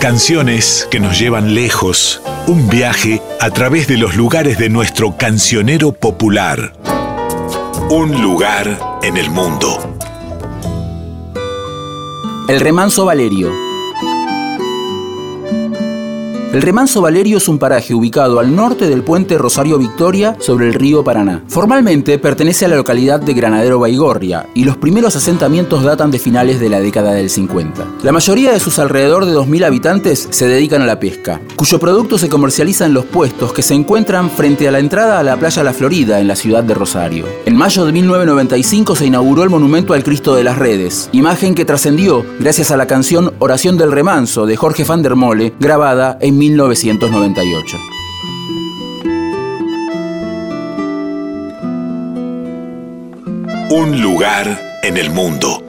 Canciones que nos llevan lejos. Un viaje a través de los lugares de nuestro cancionero popular. Un lugar en el mundo. El remanso Valerio. El Remanso Valerio es un paraje ubicado al norte del puente Rosario Victoria sobre el río Paraná. Formalmente pertenece a la localidad de Granadero Baigorria y los primeros asentamientos datan de finales de la década del 50. La mayoría de sus alrededor de 2.000 habitantes se dedican a la pesca, cuyo producto se comercializa en los puestos que se encuentran frente a la entrada a la playa La Florida en la ciudad de Rosario. En mayo de 1995 se inauguró el monumento al Cristo de las Redes, imagen que trascendió gracias a la canción Oración del Remanso de Jorge van der Mole, grabada en 1998. Un lugar en el mundo.